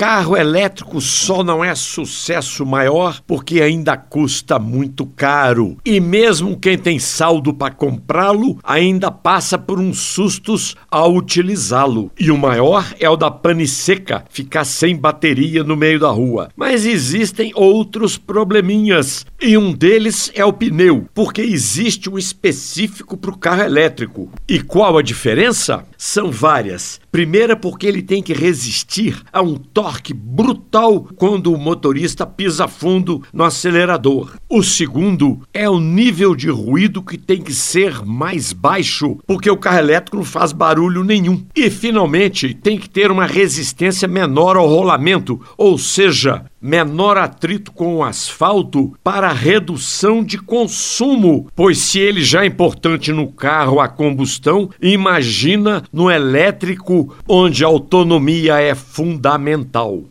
Carro elétrico só não é sucesso maior porque ainda custa muito caro. E mesmo quem tem saldo para comprá-lo ainda passa por uns sustos ao utilizá-lo. E o maior é o da pane seca, ficar sem bateria no meio da rua. Mas existem outros probleminhas. E um deles é o pneu, porque existe um específico para o carro elétrico. E qual a diferença? São várias. Primeira, porque ele tem que resistir a um torque brutal quando o motorista pisa fundo no acelerador. O segundo é o nível de ruído que tem que ser mais baixo, porque o carro elétrico não faz barulho nenhum. E, finalmente, tem que ter uma resistência menor ao rolamento, ou seja, menor atrito com o asfalto para redução de consumo, pois se ele já é importante no carro a combustão, imagina no elétrico onde a autonomia é fundamental.